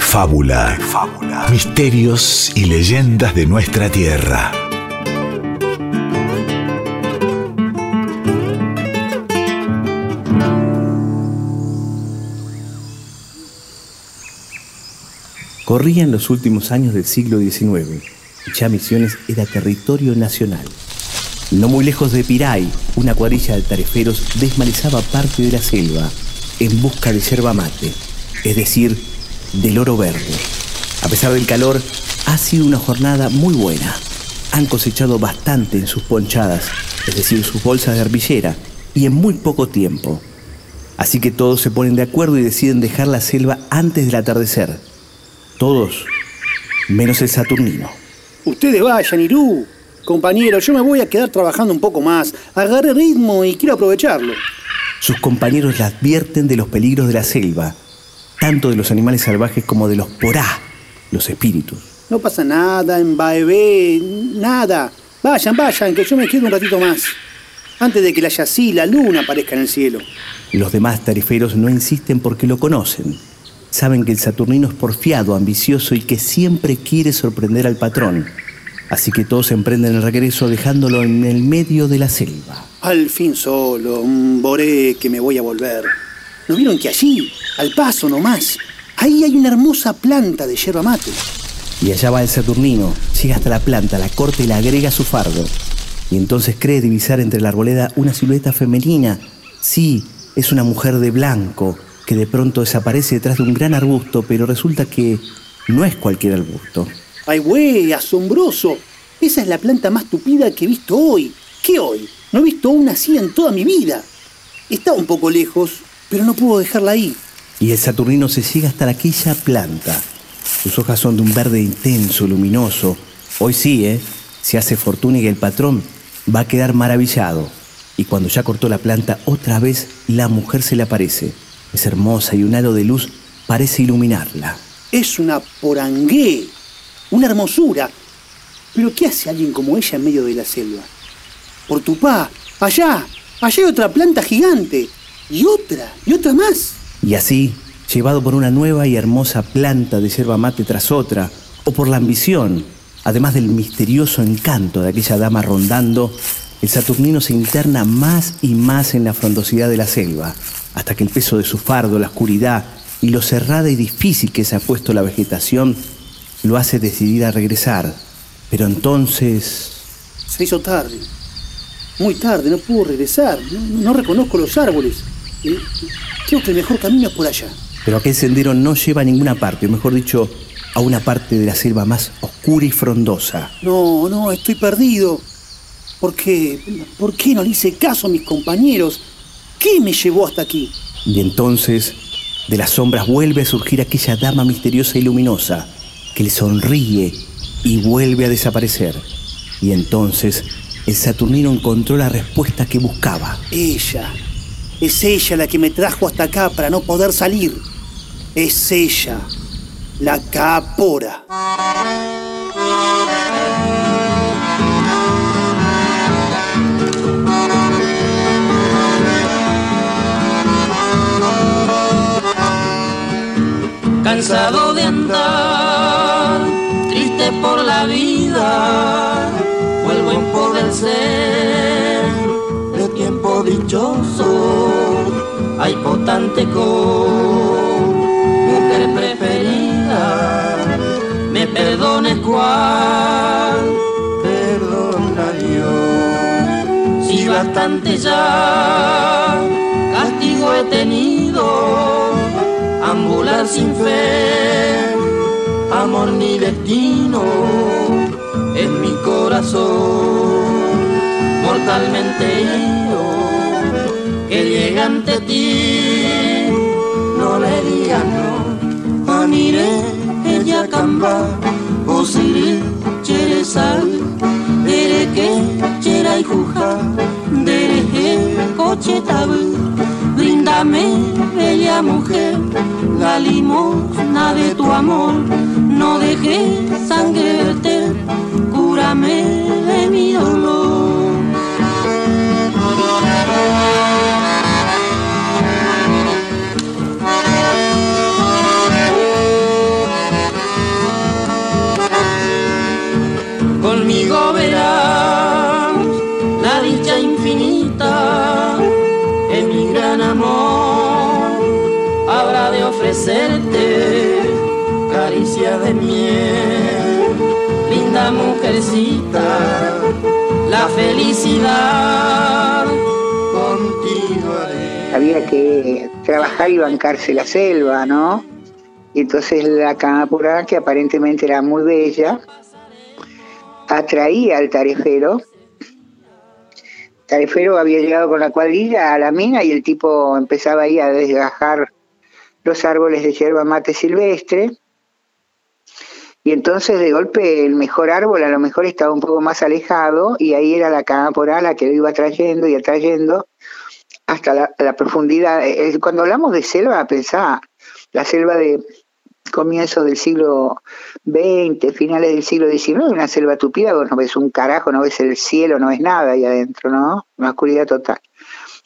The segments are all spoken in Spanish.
de fábula. Misterios y leyendas de nuestra tierra. Corrían los últimos años del siglo XIX y ya Misiones era territorio nacional. No muy lejos de Piray, una cuadrilla de tareferos desmalezaba parte de la selva en busca de yerba mate, es decir, del oro verde. A pesar del calor, ha sido una jornada muy buena. Han cosechado bastante en sus ponchadas, es decir, sus bolsas de arpillera, y en muy poco tiempo. Así que todos se ponen de acuerdo y deciden dejar la selva antes del atardecer todos, menos el Saturnino. Ustedes vayan, Irú. Compañero, yo me voy a quedar trabajando un poco más. Agarré ritmo y quiero aprovecharlo. Sus compañeros le advierten de los peligros de la selva, tanto de los animales salvajes como de los porá, los espíritus. No pasa nada en Baebé, nada. Vayan, vayan, que yo me quedo un ratito más. Antes de que la Yací, la luna aparezca en el cielo. Los demás tariferos no insisten porque lo conocen Saben que el Saturnino es porfiado, ambicioso y que siempre quiere sorprender al patrón. Así que todos emprenden el regreso dejándolo en el medio de la selva. Al fin solo, un boré que me voy a volver. ¿No vieron que allí, al paso nomás, ahí hay una hermosa planta de yerba mate? Y allá va el Saturnino, llega hasta la planta, la corta y la agrega a su fardo. Y entonces cree divisar entre la arboleda una silueta femenina. Sí, es una mujer de blanco, que de pronto desaparece detrás de un gran arbusto, pero resulta que no es cualquier arbusto. ¡Ay, güey! ¡Asombroso! Esa es la planta más tupida que he visto hoy. ¿Qué hoy? No he visto una así en toda mi vida. Está un poco lejos, pero no puedo dejarla ahí. Y el Saturnino se llega hasta aquella planta. Sus hojas son de un verde intenso, luminoso. Hoy sí, ¿eh? Se hace fortuna y el patrón va a quedar maravillado. Y cuando ya cortó la planta, otra vez la mujer se le aparece. Es hermosa y un halo de luz parece iluminarla. Es una porangué, una hermosura. Pero ¿qué hace alguien como ella en medio de la selva? Por tu pa, allá, allá hay otra planta gigante. Y otra, y otra más. Y así, llevado por una nueva y hermosa planta de yerba mate tras otra, o por la ambición, además del misterioso encanto de aquella dama rondando, el Saturnino se interna más y más en la frondosidad de la selva, hasta que el peso de su fardo, la oscuridad y lo cerrada y difícil que se ha puesto la vegetación lo hace decidir a regresar. Pero entonces... Se hizo tarde. Muy tarde, no puedo regresar. No, reconozco los árboles. Eh, creo que el mejor camino es por allá. Pero aquel sendero no lleva a ninguna parte, o mejor dicho, a una parte de la selva más oscura y frondosa. No, no, estoy perdido. ¿Por qué? ¿Por qué no le hice caso a mis compañeros? ¿Qué me llevó hasta aquí? Y entonces, de las sombras vuelve a surgir aquella dama misteriosa y luminosa, que le sonríe y vuelve a desaparecer. Y entonces, el Saturnino encontró la respuesta que buscaba. Ella. Es ella la que me trajo hasta acá para no poder salir. Es ella, la capora. cansado de andar, triste por la vida, vuelvo en ser de dichoso, hay potante con mujer preferida, me perdones cual, perdona Dios, si bastante ya castigo he tenido ambular sin fe, amor ni destino en mi corazón, mortalmente ante ti, no le digas no, amire ella camba, osiri, chere sal, dere que chera y juja, dere coche tabu brindame, bella mujer, la limosna de tu amor, no dejes sangre verter, cúrame de mi dolor. Ofrecerte caricia de miel, linda mujercita, la felicidad contigo. Había que trabajar y bancarse la selva, ¿no? Y entonces la cámara, que aparentemente era muy bella, atraía al tarefero. Tarefero había llegado con la cuadrilla a la mina y el tipo empezaba ahí a desgajar los árboles de hierba mate silvestre. Y entonces de golpe el mejor árbol a lo mejor estaba un poco más alejado y ahí era la cámpora la que lo iba trayendo y atrayendo hasta la, profundidad. Eh, cuando hablamos de selva, pensá, la selva de comienzos del siglo XX, finales del siglo XIX, una selva tupida, vos no ves un carajo, no ves el cielo, no ves nada ahí adentro, ¿no? Una oscuridad total.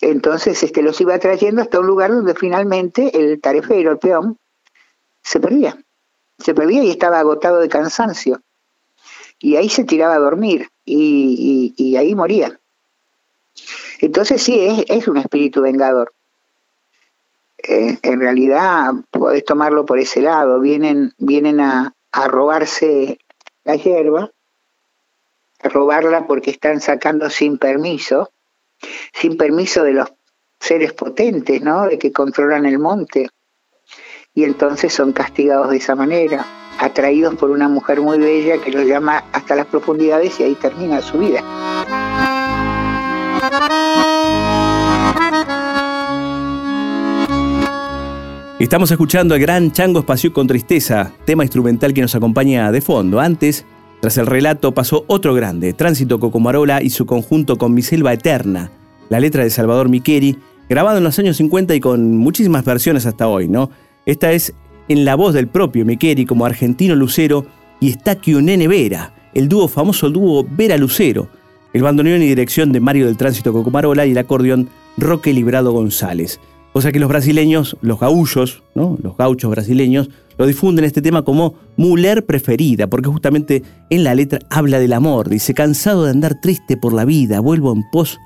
Entonces este, los iba trayendo hasta un lugar donde finalmente el tarefero, el peón, se perdía. Se perdía y estaba agotado de cansancio. Y ahí se tiraba a dormir y, ahí moría. Entonces sí, es, es un espíritu vengador. Eh, en realidad podés tomarlo por ese lado, vienen, vienen a, a robarse la hierba, a robarla porque están sacando sin permiso, sin permiso de los seres potentes, ¿no? De que controlan el monte. Y entonces son castigados de esa manera, atraídos por una mujer muy bella que los llama hasta las profundidades y ahí termina su vida. Estamos escuchando el gran Chango Espacio con Tristeza, tema instrumental que nos acompaña de fondo. Antes, tras el relato, pasó otro grande, Tránsito Cocomarola y su conjunto con Mi Selva Eterna, la letra de Salvador Miqueri, grabado en los años 50 y con muchísimas versiones hasta hoy, ¿no? Esta es en la voz del propio Miqueri como argentino lucero y Estaquio Nene Vera, el dúo famoso dúo Vera Lucero, el bandoneón y dirección de Mario del Tránsito Cocomarola y el acordeón Roque Librado González. O sea que los brasileños, los gaullos, ¿no? los gauchos brasileños, lo difunden este tema como muler preferida, porque justamente en la letra habla del amor. Dice, cansado de andar triste por la vida, vuelvo en pos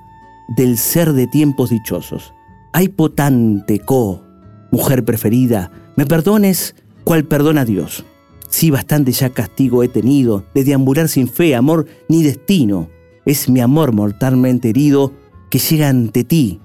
del ser de tiempos dichosos. Ay potante, co, mujer preferida, me perdones cual perdona Dios. Sí, bastante ya castigo he tenido de deambular sin fe, amor ni destino. Es mi amor mortalmente herido que llega ante ti.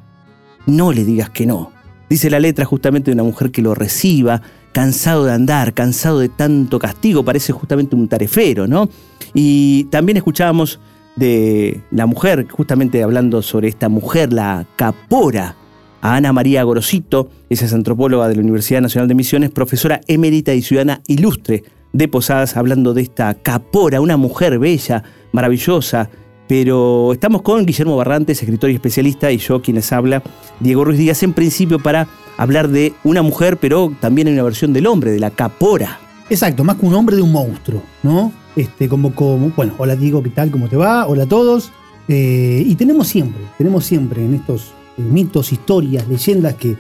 No le digas que no. Dice la letra justamente de una mujer que lo reciba, cansado de andar, cansado de tanto castigo, parece justamente un tarefero, ¿no? Y también escuchábamos de la mujer, justamente hablando sobre esta mujer, la capora, a Ana María Gorosito, esa es antropóloga de la Universidad Nacional de Misiones, profesora emérita y ciudadana ilustre de Posadas, hablando de esta capora, una mujer bella, maravillosa, pero estamos con Guillermo Barrantes, escritor y especialista, y yo quienes habla, Diego Ruiz Díaz, en principio para hablar de una mujer, pero también en una versión del hombre, de la capora. Exacto, más que un hombre de un monstruo, ¿no? Este, como, como, bueno, hola Diego, ¿qué tal? ¿Cómo te va? Hola a todos. Eh, y tenemos siempre, tenemos siempre en estos eh, mitos, historias, leyendas que,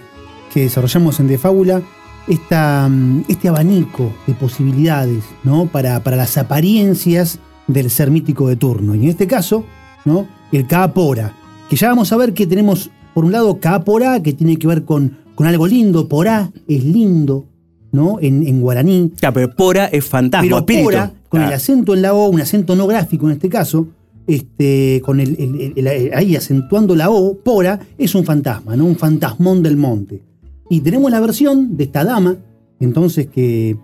que desarrollamos en De Fábula, mm, este abanico de posibilidades, ¿no? Para, para las apariencias del ser mítico de turno. Y en este caso, ¿no? el Capora, que ya vamos a ver que tenemos, por un lado, Capora, que tiene que ver con, con algo lindo, Porá es lindo, ¿no? En, en guaraní. Claro, pero Pora es fantasma, Pero espíritu. Pora, con Claro. el acento en la O, un acento no gráfico en este caso, este, con el, el- el- el- ahí acentuando la O, Pora es un fantasma, ¿no? Un fantasmón del monte. Y tenemos la versión de esta dama, entonces, que,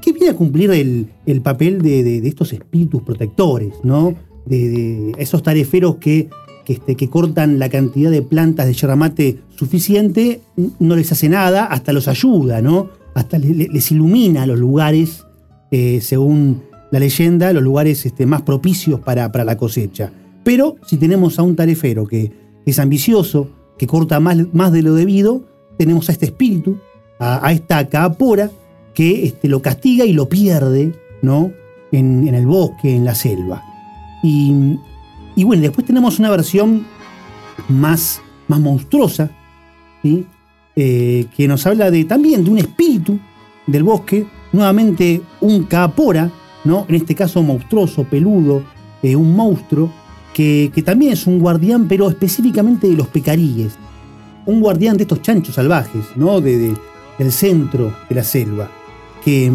que viene a cumplir el, el papel de, de- de estos espíritus protectores, ¿no? De, de esos tareferos que, que, este, que cortan la cantidad de plantas de yerba mate suficiente, no les hace nada, hasta los ayuda, ¿no? Hasta le- le- les ilumina los lugares, eh, según la leyenda, los lugares este, más propicios para, para la cosecha. Pero si tenemos a un tarefero que, es ambicioso, que corta más, más de lo debido, tenemos a este espíritu, a, esta capora, que este, lo castiga y lo pierde, ¿no? En, en el bosque, en la selva. Y, y bueno, después tenemos una versión más, más monstruosa, ¿sí? Eh, que nos habla de, también de un espíritu del bosque, nuevamente un capora, ¿no? En este caso monstruoso, peludo, eh, un monstruo que, que también es un guardián, pero específicamente de los pecaríes. Un guardián de estos chanchos salvajes, ¿no? De, de- del centro de la selva. Que,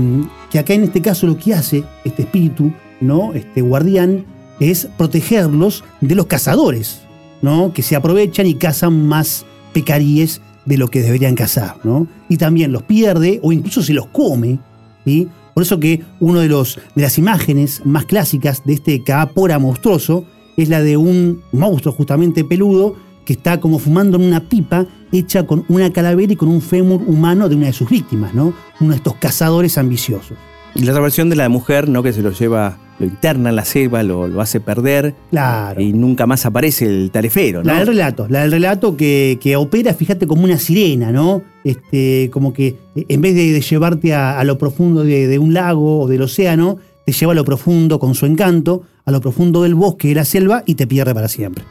que acá en este caso lo que hace este espíritu, ¿no? Este guardián, es protegerlos de los cazadores, ¿no? Que se aprovechan y cazan más pecaríes de lo que deberían cazar, ¿no? Y también los pierde o incluso se los come, ¿sí? Por eso que uno de, de las imágenes más clásicas de este Caapora monstruoso es la de un monstruo justamente peludo que está como fumando en una pipa hecha con una calavera y con un fémur humano de una de sus víctimas, ¿no? Uno de estos cazadores ambiciosos. Y la otra versión de la mujer, ¿no? Que se lo lleva, lo interna en la selva, lo, lo hace perder Claro. y nunca más aparece el tarefero, ¿no? La del relato, la del relato que, que opera, fíjate, como una sirena, ¿no? Este, como que eh, en vez de, de llevarte a, a lo profundo de, de un lago o del océano, te lleva a lo profundo con su encanto, a lo profundo del bosque, de la selva y te pierde para siempre.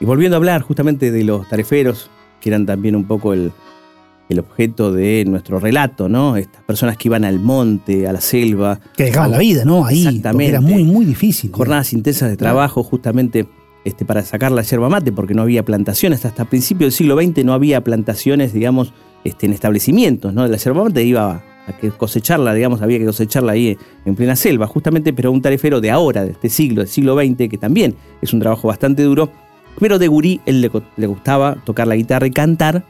Y volviendo a hablar justamente de los tareferos, que eran también un poco el, el objeto de nuestro relato, ¿no? Estas personas que iban al monte, a la selva. Que dejaban la vida, ¿no? Ahí, Exactamente. era muy, muy difícil. Jornadas intensas de trabajo justamente este, para sacar la yerba mate, porque no había plantaciones. Hasta principios del siglo XX no había plantaciones, digamos, este, en establecimientos, ¿no? La yerba mate iba a que cosecharla, digamos, había que cosecharla ahí en plena selva, justamente, pero un tarefero de ahora, de este siglo, del siglo XX, que también es un trabajo bastante duro, pero de gurí él le, le gustaba tocar la guitarra y cantar,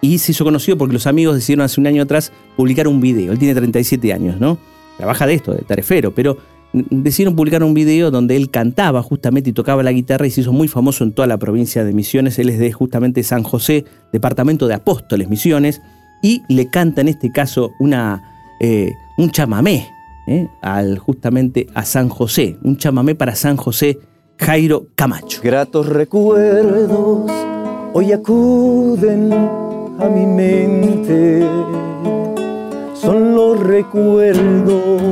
y se hizo conocido porque los amigos decidieron hace un año atrás publicar un video. Él tiene 37 años, ¿no? Trabaja de esto, de tarefero, pero decidieron publicar un video donde él cantaba justamente y tocaba la guitarra y se hizo muy famoso en toda la provincia de Misiones. Él es de justamente San José, departamento de Apóstoles Misiones, y le canta en este caso una, eh, un chamamé ¿eh? al, justamente a San José, un chamamé para San José Jairo Camacho. Gratos recuerdos hoy acuden a mi mente. Son los recuerdos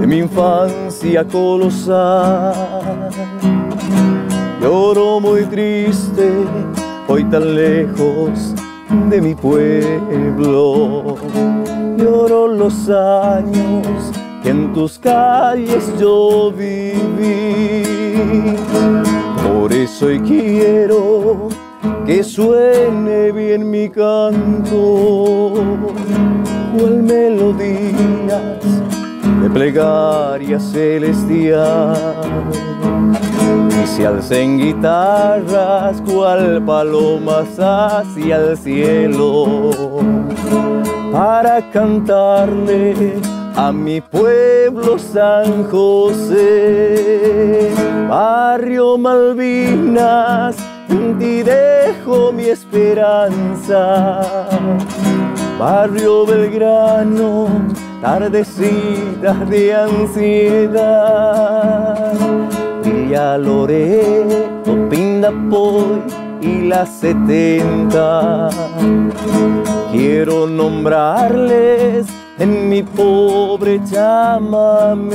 de mi infancia colosal. Lloro muy triste, hoy tan lejos de mi pueblo. Lloro los años que en tus calles yo viví. Por eso hoy quiero que suene bien mi canto, cual melodías de plegaria celestial. Y se alcen guitarras cual palomas hacia el cielo para cantarle a mi pueblo San José. Barrio Malvinas, en ti dejo mi esperanza. Barrio Belgrano, tardecitas de ansiedad. Villa Loreto, Pindapoy y la 70. Quiero nombrarles en mi pobre llámame.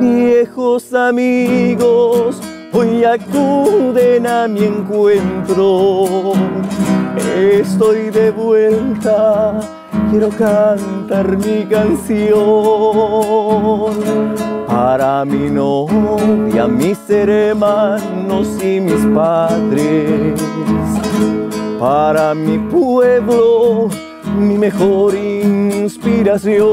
Viejos amigos, hoy acuden a mi encuentro. Estoy de vuelta, quiero cantar mi canción. Para mi novia, mis hermanos y mis padres, para mi pueblo, mi mejor inspiración,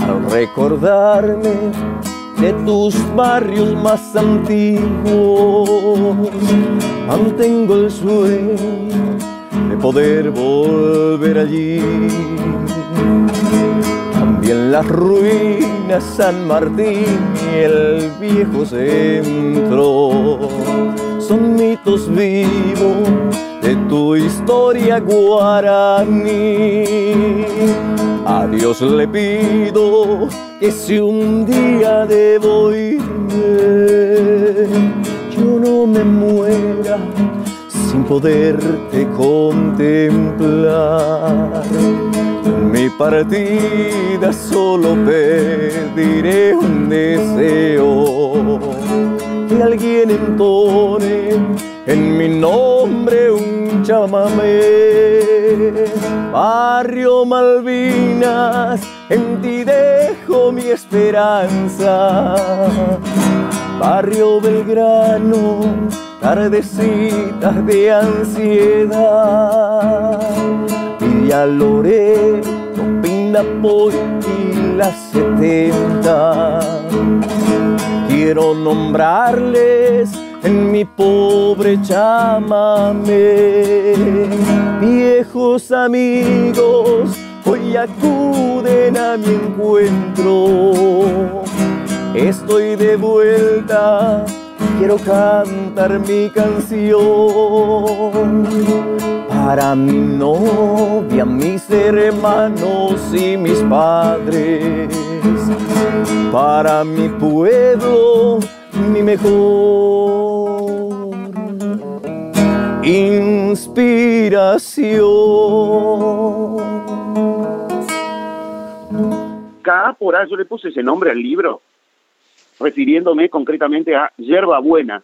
al recordarme de tus barrios más antiguos, mantengo el sueño de poder volver allí. También las ruinas San Martín y el viejo centro son mitos vivos de tu historia guaraní. A Dios le pido que si un día debo irme, yo no me muera sin poderte contemplar. Mi partida solo pediré un deseo, que alguien entone en mi nombre un chamamé. Barrio Malvinas, en ti dejo dejo mi esperanza. Barrio Belgrano, tardecitas de ansiedad. Villa Loreto, Pindapoy y las 70. Quiero nombrarles en mi pobre chamame. Viejos amigos, hoy acuden a mi encuentro. Estoy de vuelta, quiero cantar mi canción para mi novia, mis hermanos y mis padres, para mi pueblo, mi mejor inspiración. Por yo le puse ese nombre al libro, refiriéndome concretamente a hierba buena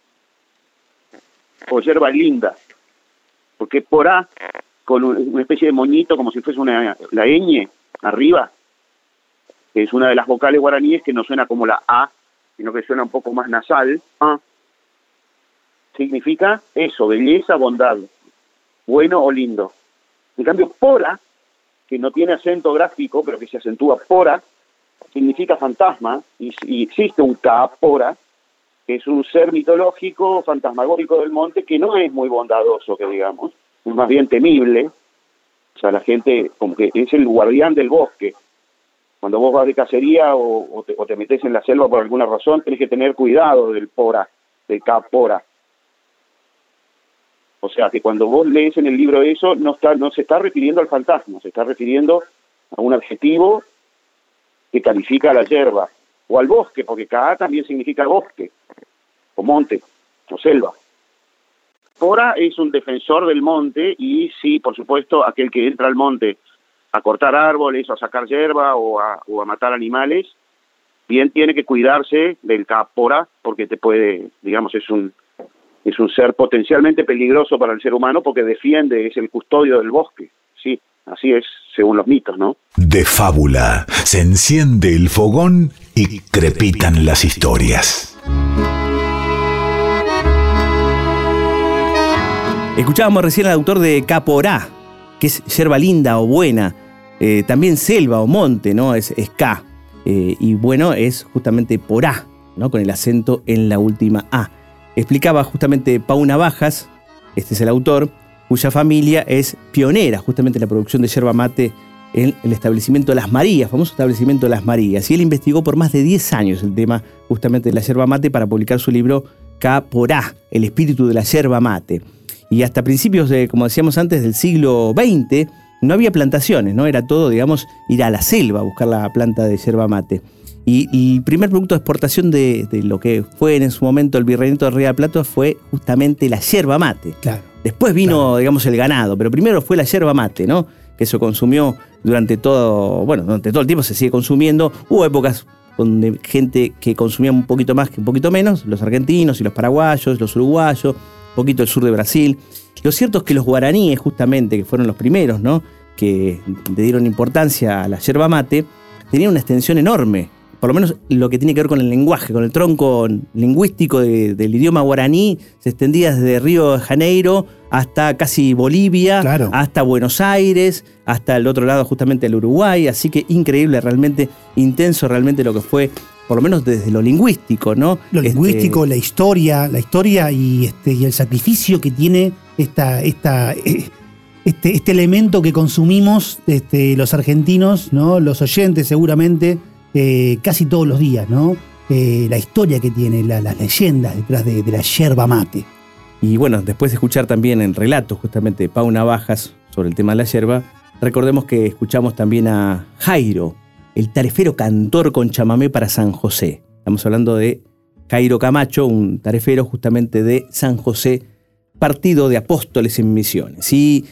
o hierba linda, porque por A, con una especie de moñito como si fuese una, la ñ arriba, que es una de las vocales guaraníes que no suena como la A, sino que suena un poco más nasal, A, significa eso, belleza, bondad, bueno o lindo. En cambio, pora, que no tiene acento gráfico, pero que se acentúa pora, significa fantasma, y, existe un Kaapora, que es un ser mitológico, fantasmagórico del monte, que no es muy bondadoso, que digamos, es más bien temible. O sea, la gente como que es el guardián del bosque. Cuando vos vas de cacería o, te, o te, metes en la selva por alguna razón, tenés que tener cuidado del pora, del Kaapora. O sea, que cuando vos lees en el libro eso, no, está, no se está refiriendo al fantasma, se está refiriendo a un adjetivo que califica a la hierba, o al bosque, porque Ka también significa bosque, o monte, o selva. Pora es un defensor del monte y sí, por supuesto, aquel que entra al monte a cortar árboles, a sacar hierba o a, matar animales, bien tiene que cuidarse del Kapora porque te puede, digamos, es un es un ser potencialmente peligroso para el ser humano porque defiende, es el custodio del bosque. Sí, así es, según los mitos, ¿no? De fábula, se enciende el fogón y crepitan las historias. Escuchábamos recién al autor de Caporá, que es yerba linda o buena, eh, también selva o monte, ¿no? Es, es K. Eh, y bueno, es justamente porá, ¿no? Con el acento en la última A. Explicaba justamente Pauna Bajas, este es el autor, cuya familia es pionera justamente en la producción de yerba mate en el establecimiento de Las Marías, famoso establecimiento Las Marías. Y él investigó por más de 10 años el tema justamente de la yerba mate para publicar su libro Caporá, el espíritu de la yerba mate. Y hasta principios de, como decíamos antes, del siglo XX, no había plantaciones, ¿no? Era todo, digamos, ir a la selva a buscar la planta de yerba mate. Y el primer producto de exportación de, de, lo que fue en su momento el virreinato de Río de Plata fue justamente la yerba mate. Claro. Después vino, claro. digamos, el ganado, pero primero fue la yerba mate, ¿no? Que se consumió durante todo, bueno, durante todo el tiempo se sigue consumiendo. Hubo épocas donde gente que consumía un poquito más que un poquito menos, los argentinos y los paraguayos, los uruguayos, un poquito el sur de Brasil. Lo cierto es que los guaraníes, justamente, que fueron los primeros, ¿no? Que le dieron importancia a la yerba mate, tenían una extensión enorme por lo menos lo que tiene que ver con el lenguaje, con el tronco lingüístico de, del idioma guaraní, se extendía desde Río de Janeiro hasta casi Bolivia, claro. hasta Buenos Aires, hasta el otro lado justamente el Uruguay, así que increíble, realmente intenso realmente lo que fue, por lo menos desde lo lingüístico, ¿no? Lo este, lingüístico, la historia, la historia y, este, y el sacrificio que tiene esta, esta, este, este elemento que consumimos este, los argentinos, ¿no? Los oyentes seguramente eh, casi todos los días, ¿no? Eh, la historia que tiene, la, las leyendas detrás de, la yerba mate. Y bueno, después de escuchar también en relatos justamente de Pau Navajas sobre el tema de la yerba, recordemos que escuchamos también a Jairo, el tarefero cantor con chamamé para San José. Estamos hablando de Jairo Camacho, un tarefero justamente de San José, partido de apóstoles en misiones. Y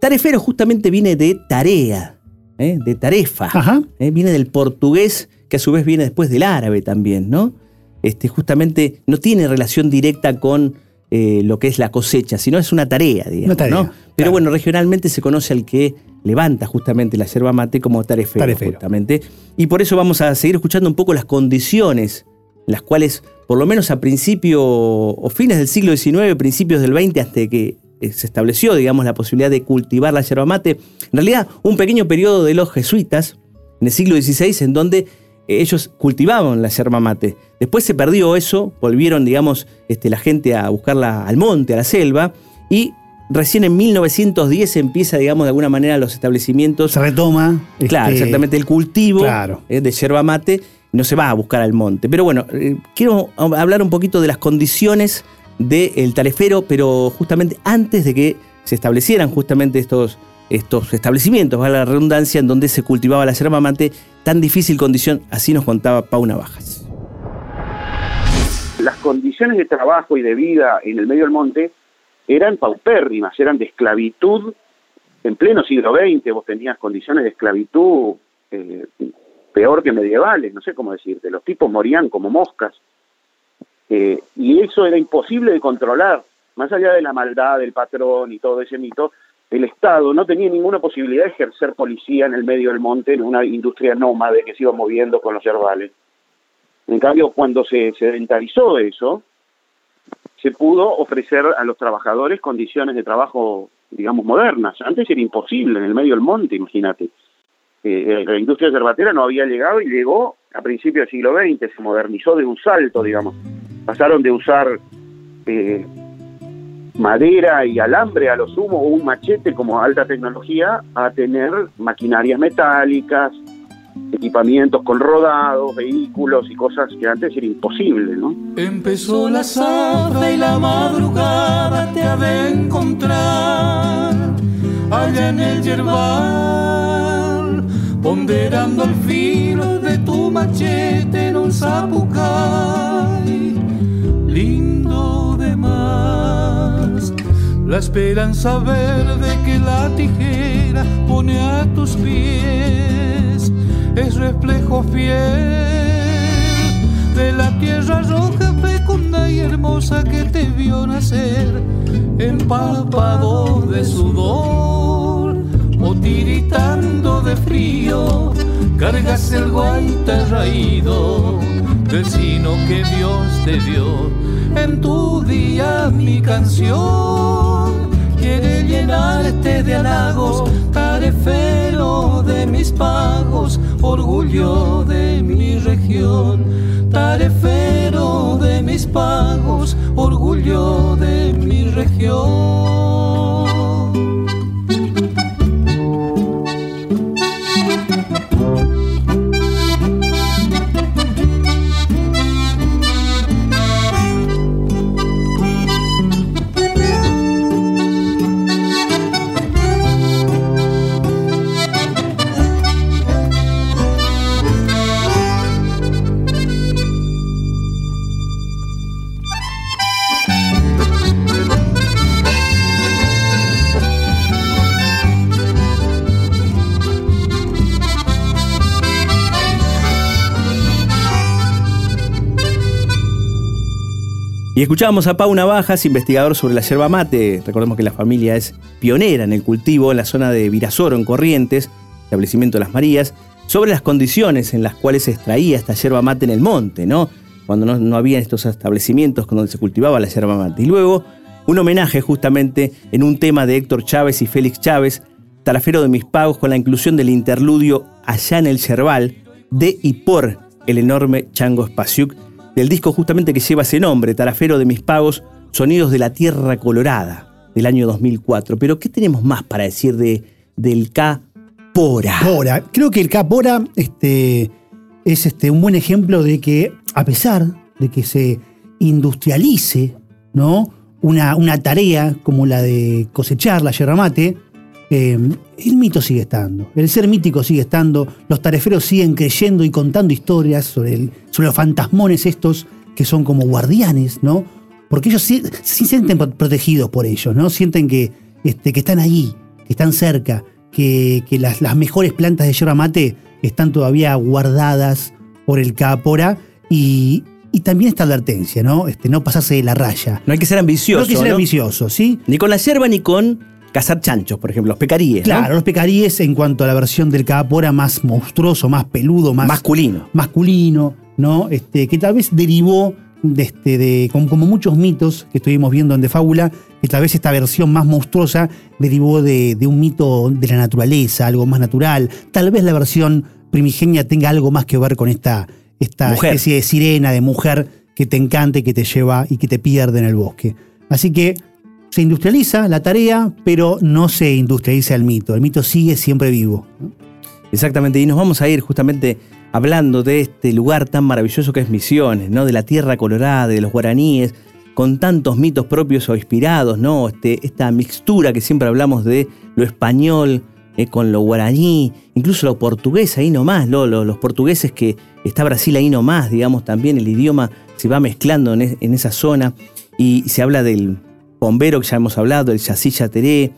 tarefero justamente viene de tarea, ¿eh? de tarefa. ¿eh? Viene del portugués, que a su vez viene después del árabe también, ¿no? Este, justamente no tiene relación directa con eh, lo que es la cosecha, sino es una tarea, digamos. Una tarea, ¿no? Pero claro. bueno, regionalmente se conoce al que levanta justamente la yerba mate como tarefero, Tarefero. justamente. Y por eso vamos a seguir escuchando un poco las condiciones en las cuales, por lo menos a principio o fines del siglo XIX, principios del XX, hasta que se estableció, digamos, la posibilidad de cultivar la yerba mate, en realidad un pequeño periodo de los jesuitas, en el siglo XVI, en donde eh, ellos cultivaban la yerba mate. Después se perdió eso, volvieron, digamos, este, la gente a buscarla al monte, a la selva, y recién en 1910 empieza, digamos, de alguna manera los establecimientos Se retoma. Claro, este, exactamente, el cultivo Claro. eh, de yerba mate no se va a buscar al monte. Pero bueno, eh, quiero hablar un poquito de las condiciones del tarefero, pero justamente antes de que se establecieran justamente estos, estos establecimientos, va la redundancia, en donde se cultivaba la yerba mate, tan difícil condición, así nos contaba Pauna Bajas. Las condiciones de trabajo y de vida en el medio del monte eran paupérrimas, eran de esclavitud. En pleno siglo XX vos tenías condiciones de esclavitud eh, peor que medievales, no sé cómo decirte. Los tipos morían como moscas. Eh, y eso era imposible de controlar. Más allá de la maldad del patrón y todo ese mito, el Estado no tenía ninguna posibilidad de ejercer policía en el medio del monte, en una industria nómade que se iba moviendo con los yerbales. En cambio, cuando se sedentarizó eso, se pudo ofrecer a los trabajadores condiciones de trabajo, digamos, modernas. Antes era imposible en el medio del monte, imagínate. Eh, la industria yerbatera no había llegado y llegó a principios del siglo XX, se modernizó de un salto, digamos. Pasaron de usar eh, madera y alambre a lo sumo, o un machete como alta tecnología, a tener maquinarias metálicas, equipamientos con rodados, vehículos y cosas que antes era imposible, ¿no? Empezó la zafra y la madrugada te ha de encontrar allá en el yerbal, ponderando el filo de tu machete en un zapucay, lindo de más. La esperanza verde que la tijera pone a tus pies es reflejo fiel de la tierra roja, fecunda y hermosa que te vio nacer, empapado de sudor o tiritando de frío, cargas el guaita raído del sino que Dios te dio. En tu día mi canción quiere llenarte de halagos, tarefero de mis pagos, orgullo de mi región, tarefero de mis pagos, orgullo de mi región. Escuchábamos a Pau Navajas, investigador sobre la yerba mate. Recordemos que la familia es pionera en el cultivo en la zona de Virasoro, en Corrientes, establecimiento de las Marías, sobre las condiciones en las cuales se extraía esta yerba mate en el monte, ¿no? Cuando no, no había estos establecimientos donde se cultivaba la yerba mate. Y luego, un homenaje justamente en un tema de Héctor Chávez y Félix Chávez, Tarafero de mis pagos, con la inclusión del interludio Allá en el Yerbal, de y por el enorme Chango Spasiuk, del disco justamente que lleva ese nombre, Tarafero de mis pagos, Sonidos de la Tierra Colorada, del año 2004. Pero, ¿qué tenemos más para decir de, del K Pora? Pora. Creo que el Capora este, es este, un buen ejemplo de que, a pesar de que se industrialice ¿no? una, una tarea como la de cosechar la yerba mate, eh, el mito sigue estando. El ser mítico sigue estando. Los tareferos siguen creyendo y contando historias sobre, el- sobre los fantasmones estos que son como guardianes, ¿no? Porque ellos sí, sí sienten pro- protegidos por ellos, ¿no? Sienten que, este, que están ahí, que están cerca, que, que las, las mejores plantas de yerba mate están todavía guardadas por el Capora y, Y también esta advertencia, ¿no? Este, no pasarse de la raya. No hay que ser ambicioso. No hay que ser ¿no? ambicioso, ¿sí? Ni con la yerba ni con cazar chanchos, por ejemplo, los pecaríes. ¿no? Claro, los pecaríes en cuanto a la versión del Capora más monstruoso, más peludo, más Masculino. masculino, ¿no? Este, que tal vez derivó de, este, de como, como muchos mitos que estuvimos viendo en De Fábula, que tal vez esta versión más monstruosa derivó de, de un mito de la naturaleza, algo más natural. Tal vez la versión primigenia tenga algo más que ver con esta, esta Mujer. especie de sirena, de mujer que te encanta y que te lleva y que te pierde en el bosque. Así que se industrializa la tarea, pero no se industrializa el mito. El mito sigue siempre vivo. Exactamente, y nos vamos a ir justamente hablando de este lugar tan maravilloso que es Misiones, ¿no? De la tierra colorada, de los guaraníes, con tantos mitos propios o inspirados, ¿no? Este, esta mixtura que siempre hablamos de lo español eh, con lo guaraní, incluso lo portugués ahí nomás, ¿no? Lo- los portugueses que está Brasil ahí nomás, digamos, también el idioma se va mezclando en esa zona y se habla del bombero que ya hemos hablado, el Yacilla Teré,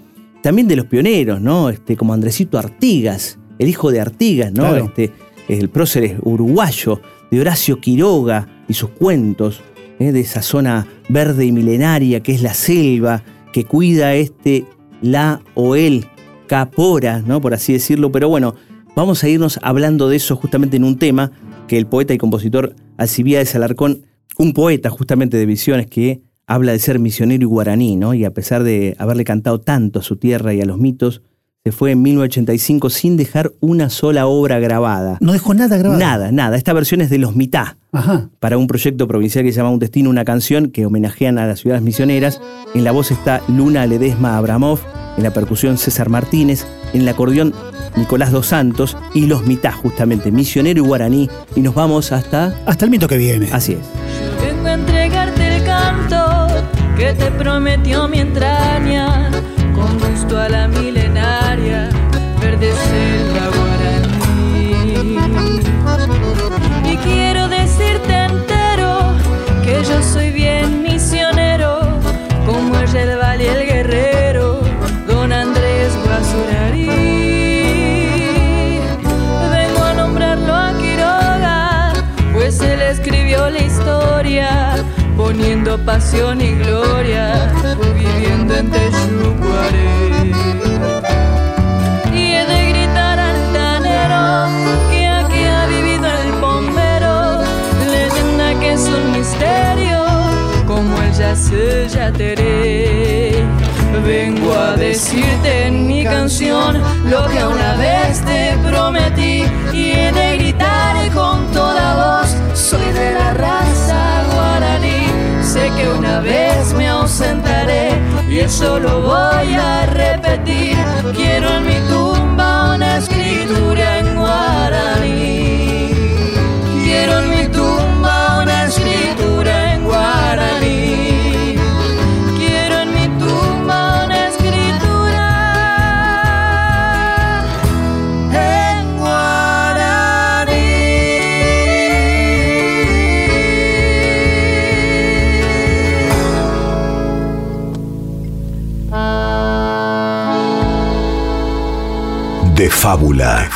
también de los pioneros, ¿no? Este, como Andresito Artigas, el hijo de Artigas, ¿no? Claro. Este, el prócer uruguayo, de Horacio Quiroga y sus cuentos, ¿eh? de esa zona verde y milenaria que es la selva, que cuida este, la o el capora, ¿no? Por así decirlo. Pero bueno, vamos a irnos hablando de eso justamente en un tema que el poeta y compositor Alcibiades Alarcón, un poeta justamente de visiones que habla de ser misionero y guaraní, ¿no? Y a pesar de haberle cantado tanto a su tierra y a los mitos, se fue en 1985 sin dejar una sola obra grabada. No dejó nada grabado. Nada, nada. Esta versión es de los mitá, Ajá. para un proyecto provincial que se llama Un Destino, una canción que homenajean a las ciudades misioneras. En la voz está Luna Ledesma Abramov, en la percusión César Martínez, en el acordeón Nicolás Dos Santos y los mitá, justamente, misionero y guaraní. Y nos vamos hasta... Hasta el mito que viene. Así es. Que te prometió mi entraña, con gusto a la milenaria, verde guaraní. Pasión y gloria, viviendo en Texucuaré. Y he de gritar altanero que aquí ha vivido el bombero, leyenda que es un misterio, como el yace yateré. Vengo a decirte en mi canción lo que una vez te prometí y he de gritar con toda voz, soy de la guaraní, sé que una vez me ausentaré y eso lo voy a repetir, quiero en mi tumba una escritura fábula.